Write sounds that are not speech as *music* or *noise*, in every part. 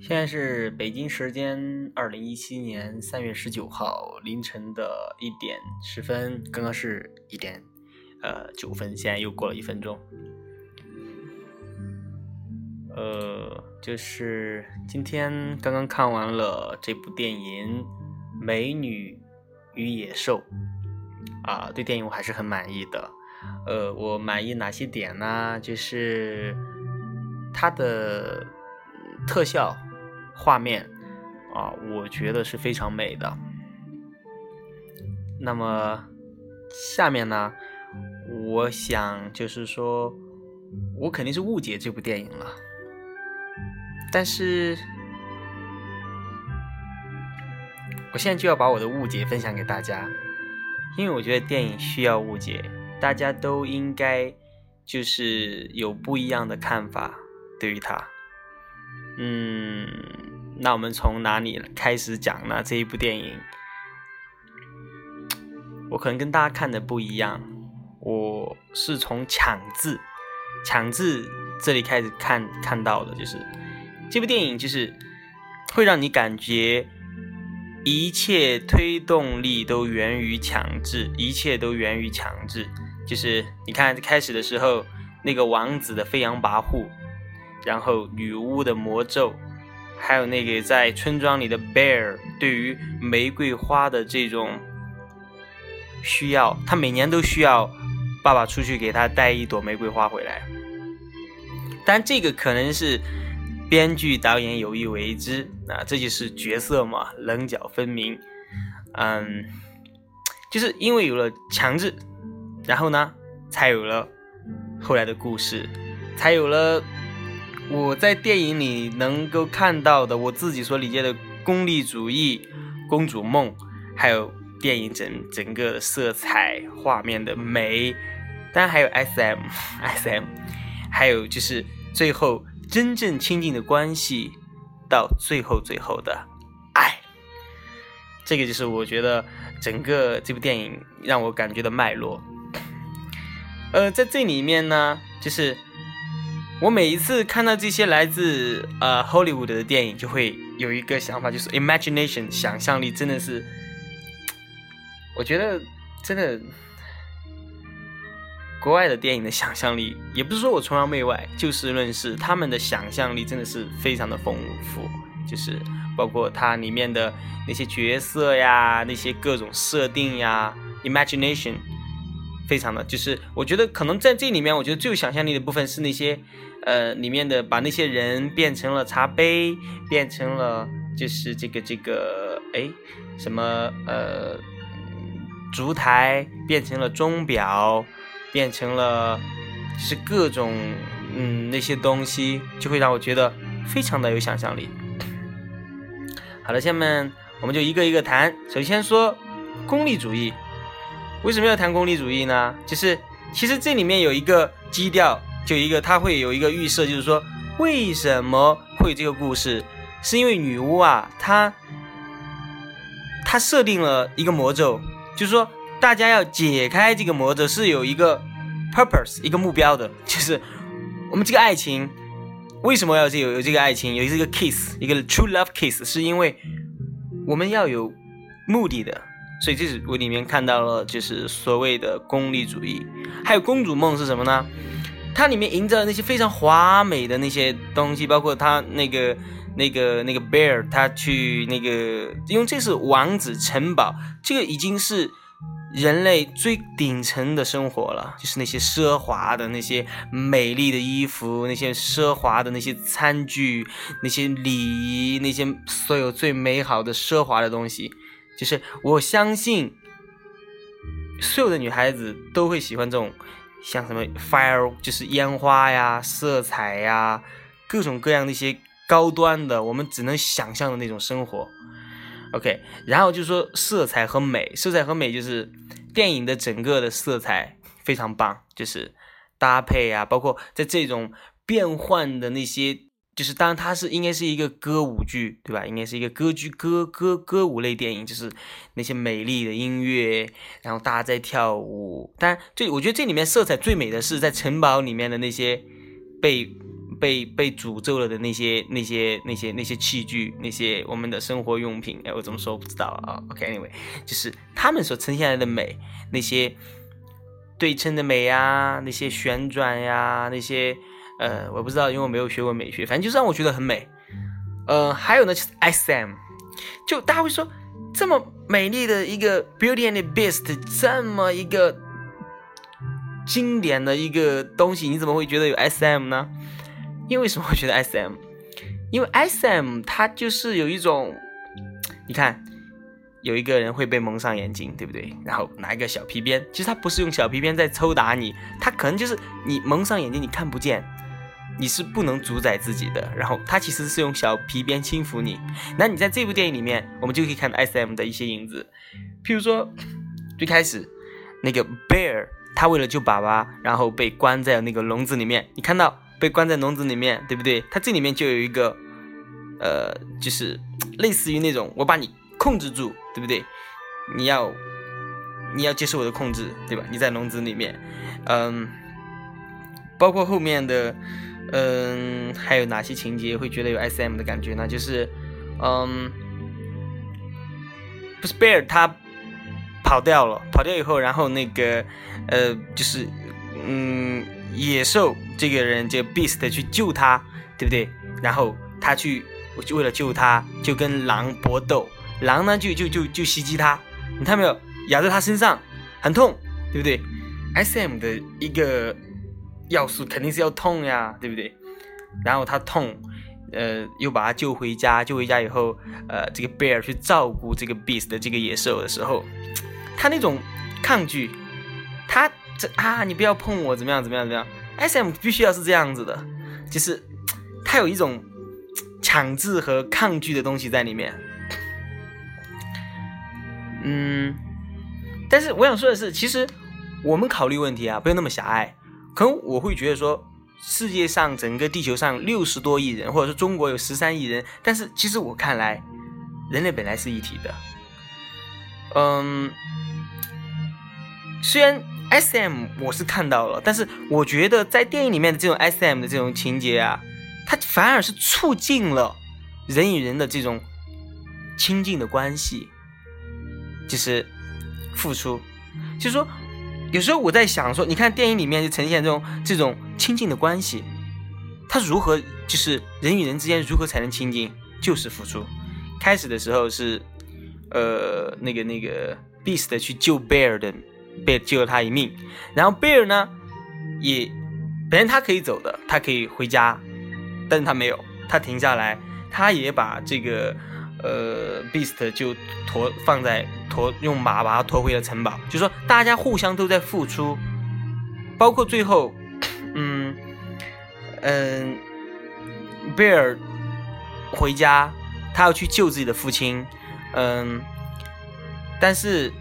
现在是北京时间二零一七年三月十九号凌晨的一点十分，刚刚是一点呃九分，现在又过了一分钟。呃，就是今天刚刚看完了这部电影《美女与野兽》啊，对电影我还是很满意的。呃，我满意哪些点呢？就是它的特效。画面啊，我觉得是非常美的。那么下面呢，我想就是说，我肯定是误解这部电影了。但是，我现在就要把我的误解分享给大家，因为我觉得电影需要误解，大家都应该就是有不一样的看法对于它。嗯，那我们从哪里开始讲呢？这一部电影，我可能跟大家看的不一样。我是从抢字、抢字这里开始看看到的，就是这部电影就是会让你感觉一切推动力都源于强制，一切都源于强制。就是你看开始的时候，那个王子的飞扬跋扈。然后女巫的魔咒，还有那个在村庄里的 bear 对于玫瑰花的这种需要，他每年都需要爸爸出去给他带一朵玫瑰花回来。但这个可能是编剧导演有意为之啊，这就是角色嘛，棱角分明。嗯，就是因为有了强制，然后呢，才有了后来的故事，才有了。我在电影里能够看到的，我自己所理解的功利主义、公主梦，还有电影整整个色彩、画面的美，当然还有 S M *laughs* S M，还有就是最后真正亲近的关系，到最后最后的爱，这个就是我觉得整个这部电影让我感觉的脉络。呃，在这里面呢，就是。我每一次看到这些来自呃 Hollywood 的电影，就会有一个想法，就是 imagination 想象力真的是，我觉得真的国外的电影的想象力，也不是说我崇洋媚外，就事论事，他们的想象力真的是非常的丰富，就是包括它里面的那些角色呀，那些各种设定呀，imagination 非常的，就是我觉得可能在这里面，我觉得最有想象力的部分是那些。呃，里面的把那些人变成了茶杯，变成了就是这个这个哎什么呃烛台，变成了钟表，变成了是各种嗯那些东西，就会让我觉得非常的有想象力。好了，下面我们就一个一个谈。首先说功利主义，为什么要谈功利主义呢？就是其实这里面有一个基调。就一个，他会有一个预设，就是说，为什么会这个故事？是因为女巫啊，她她设定了一个魔咒，就是说，大家要解开这个魔咒是有一个 purpose，一个目标的，就是我们这个爱情为什么要这有有这个爱情，有这个 kiss，一个 true love kiss，是因为我们要有目的的，所以这是我里面看到了，就是所谓的功利主义，还有公主梦是什么呢？它里面营造的那些非常华美的那些东西，包括他那个、那个、那个 bear，他去那个，因为这是王子城堡，这个已经是人类最顶层的生活了，就是那些奢华的那些美丽的衣服，那些奢华的那些餐具，那些礼仪，那些所有最美好的奢华的东西，就是我相信所有的女孩子都会喜欢这种。像什么 fire 就是烟花呀、色彩呀，各种各样的一些高端的，我们只能想象的那种生活。OK，然后就说色彩和美，色彩和美就是电影的整个的色彩非常棒，就是搭配啊，包括在这种变换的那些。就是当然它是应该是一个歌舞剧，对吧？应该是一个歌剧歌歌歌舞类电影，就是那些美丽的音乐，然后大家在跳舞。但这我觉得这里面色彩最美的是在城堡里面的那些被被被诅咒了的那些那些那些那些器具，那些我们的生活用品，哎，我怎么说不知道啊？OK，Anyway，就是他们所呈现来的美，那些对称的美呀，那些旋转呀，那些呃，我不知道，因为我没有学过美学，反正就是让我觉得很美。呃，还有呢，就是 SM，就大家会说，这么美丽的一个 Beauty and the Beast，这么一个经典的一个东西，你怎么会觉得有 SM 呢？因为什么会觉得 SM？因为 SM 它就是有一种，你看，有一个人会被蒙上眼睛，对不对？然后拿一个小皮鞭，其实他不是用小皮鞭在抽打你，他可能就是你蒙上眼睛，你看不见。你是不能主宰自己的，然后他其实是用小皮鞭轻抚你。那你在这部电影里面，我们就可以看到 S M 的一些影子，譬如说，最开始那个 Bear，他为了救爸爸，然后被关在那个笼子里面。你看到被关在笼子里面，对不对？他这里面就有一个，呃，就是类似于那种我把你控制住，对不对？你要你要接受我的控制，对吧？你在笼子里面，嗯，包括后面的。嗯，还有哪些情节会觉得有 S M 的感觉呢？就是，嗯，不是贝尔他跑掉了，跑掉以后，然后那个呃，就是嗯，野兽这个人这个 Beast 去救他，对不对？然后他去为了救他，就跟狼搏斗，狼呢就就就就袭击他，你看到没有？咬在他身上，很痛，对不对？S M 的一个。要素肯定是要痛呀，对不对？然后他痛，呃，又把他救回家，救回家以后，呃，这个 bear 去照顾这个 beast 的这个野兽的时候，他那种抗拒，他这啊，你不要碰我，怎么样，怎么样，怎么样？S M 必须要是这样子的，就是他有一种强制和抗拒的东西在里面。嗯，但是我想说的是，其实我们考虑问题啊，不用那么狭隘。可能我会觉得说，世界上整个地球上六十多亿人，或者说中国有十三亿人，但是其实我看来，人类本来是一体的。嗯，虽然 S M 我是看到了，但是我觉得在电影里面的这种 S M 的这种情节啊，它反而是促进了人与人的这种亲近的关系，就是付出，就是说。有时候我在想说，你看电影里面就呈现这种这种亲近的关系，他如何就是人与人之间如何才能亲近，就是付出。开始的时候是，呃，那个那个 Beast 去救 Bear 的，被救了他一命。然后 Bear 呢，也本来他可以走的，他可以回家，但是他没有，他停下来，他也把这个。呃，Beast 就驮放在驮用马把它驮回了城堡，就说大家互相都在付出，包括最后，嗯嗯，贝尔回家，他要去救自己的父亲，嗯，但是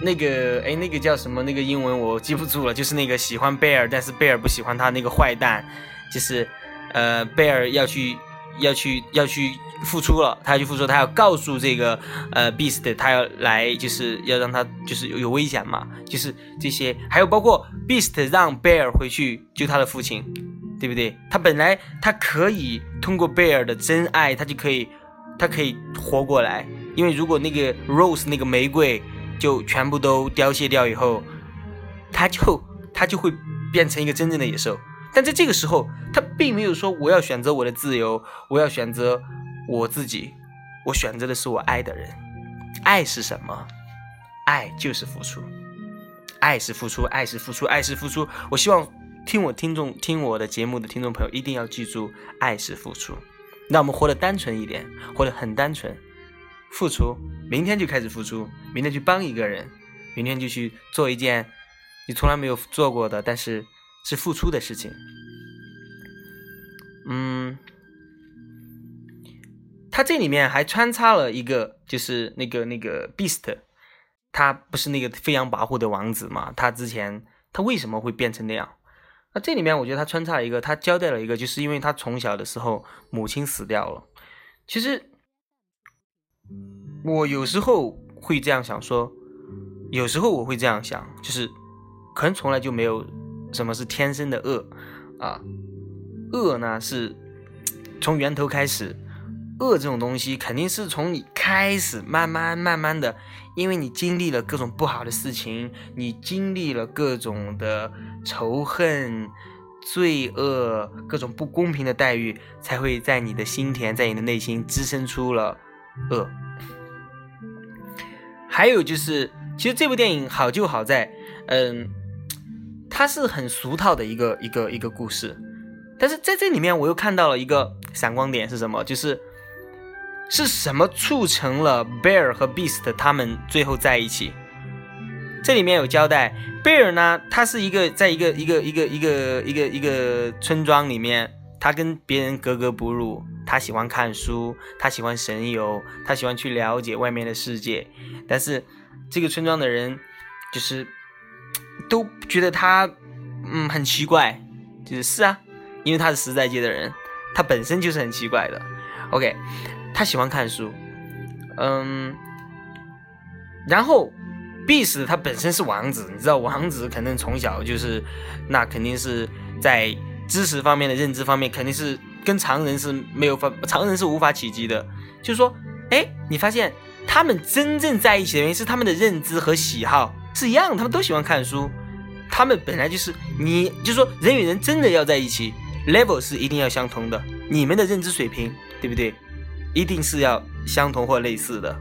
那个哎那个叫什么那个英文我记不住了，就是那个喜欢贝尔但是贝尔不喜欢他那个坏蛋，就是呃贝尔要去。要去要去付出了，他要去付出，他要告诉这个呃 Beast，他要来就是要让他就是有有危险嘛，就是这些，还有包括 Beast 让 Bear 回去救他的父亲，对不对？他本来他可以通过 Bear 的真爱，他就可以他可以活过来，因为如果那个 Rose 那个玫瑰就全部都凋谢掉以后，他就他就会变成一个真正的野兽。但在这个时候，他并没有说我要选择我的自由，我要选择我自己，我选择的是我爱的人。爱是什么？爱就是付出，爱是付出，爱是付出，爱是付出。我希望听我听众听我的节目的听众朋友一定要记住，爱是付出。那我们活得单纯一点，活得很单纯，付出，明天就开始付出，明天去帮一个人，明天就去做一件你从来没有做过的，但是。是付出的事情，嗯，他这里面还穿插了一个，就是那个那个 Beast，他不是那个飞扬跋扈的王子嘛？他之前他为什么会变成那样？那这里面我觉得他穿插了一个，他交代了一个，就是因为他从小的时候母亲死掉了。其实我有时候会这样想说，有时候我会这样想，就是可能从来就没有。什么是天生的恶啊？恶呢是从源头开始，恶这种东西肯定是从你开始慢慢慢慢的，因为你经历了各种不好的事情，你经历了各种的仇恨、罪恶、各种不公平的待遇，才会在你的心田，在你的内心滋生出了恶。还有就是，其实这部电影好就好在，嗯，它是很俗套的一个一个一个故事。但是在这里面，我又看到了一个闪光点是什么？就是是什么促成了 Bear 和 Beast 他们最后在一起？这里面有交代，Bear 呢，他是一个在一个一个一个一个一个一个村庄里面，他跟别人格格不入，他喜欢看书，他喜欢神游，他喜欢去了解外面的世界，但是这个村庄的人就是都觉得他嗯很奇怪，就是是啊。因为他是实在界的人，他本身就是很奇怪的。OK，他喜欢看书，嗯，然后 Beast 他本身是王子，你知道王子肯定从小就是，那肯定是在知识方面的认知方面肯定是跟常人是没有法，常人是无法企及的。就是说，哎，你发现他们真正在一起的原因是他们的认知和喜好是一样，他们都喜欢看书，他们本来就是，你就是说人与人真的要在一起。level 是一定要相同的，你们的认知水平对不对？一定是要相同或类似的。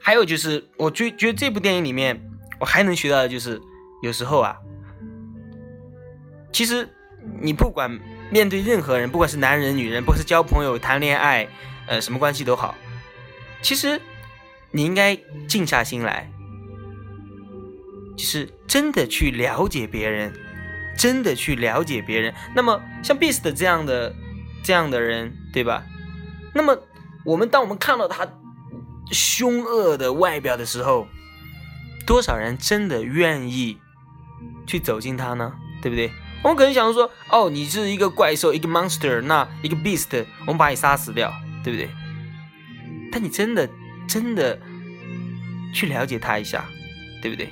还有就是，我觉觉得这部电影里面，我还能学到的就是，有时候啊，其实你不管面对任何人，不管是男人、女人，不管是交朋友、谈恋爱，呃，什么关系都好，其实你应该静下心来，就是真的去了解别人。真的去了解别人，那么像 Beast 这样的这样的人，对吧？那么我们当我们看到他凶恶的外表的时候，多少人真的愿意去走进他呢？对不对？我们可能想说，哦，你是一个怪兽，一个 monster，那一个 Beast，我们把你杀死掉，对不对？但你真的真的去了解他一下，对不对？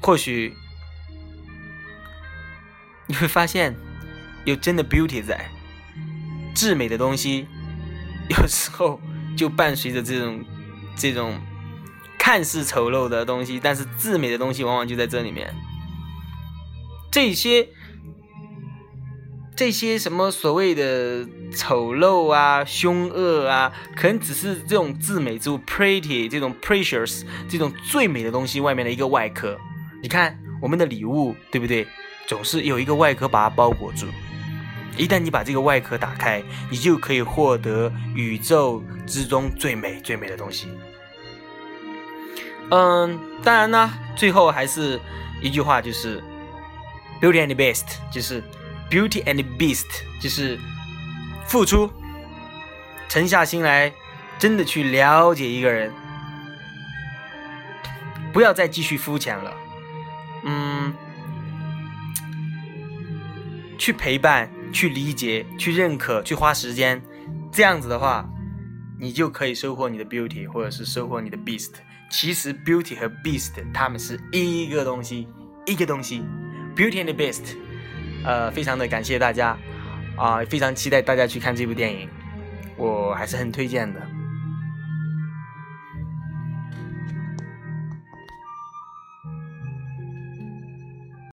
或许。你会发现，有真的 beauty 在，至美的东西，有时候就伴随着这种这种看似丑陋的东西，但是至美的东西往往就在这里面。这些这些什么所谓的丑陋啊、凶恶啊，可能只是这种至美之物 pretty 这种 precious 这种最美的东西外面的一个外壳。你看我们的礼物，对不对？总是有一个外壳把它包裹住，一旦你把这个外壳打开，你就可以获得宇宙之中最美最美的东西。嗯，当然呢，最后还是一句话，就是 “beauty and the beast”，就是 “beauty and the beast”，就是付出，沉下心来，真的去了解一个人，不要再继续肤浅了。嗯。去陪伴，去理解，去认可，去花时间，这样子的话，你就可以收获你的 beauty，或者是收获你的 beast。其实 beauty 和 beast 它们是一个东西，一个东西，beauty and beast。呃，非常的感谢大家，啊，非常期待大家去看这部电影，我还是很推荐的。